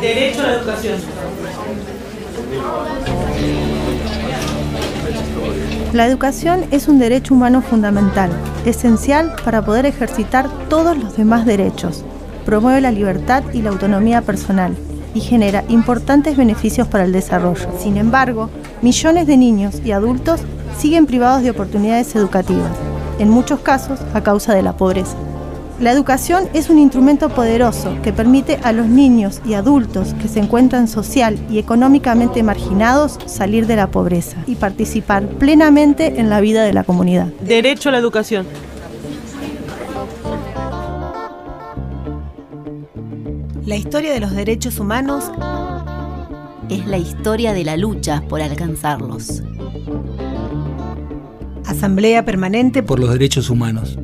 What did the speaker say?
Derecho a la educación. La educación es un derecho humano fundamental, esencial para poder ejercitar todos los demás derechos. Promueve la libertad y la autonomía personal y genera importantes beneficios para el desarrollo. Sin embargo, millones de niños y adultos siguen privados de oportunidades educativas en muchos casos a causa de la pobreza. La educación es un instrumento poderoso que permite a los niños y adultos que se encuentran social y económicamente marginados salir de la pobreza y participar plenamente en la vida de la comunidad. Derecho a la educación. La historia de los derechos humanos es la historia de la lucha por alcanzarlos. Asamblea Permanente por los Derechos Humanos.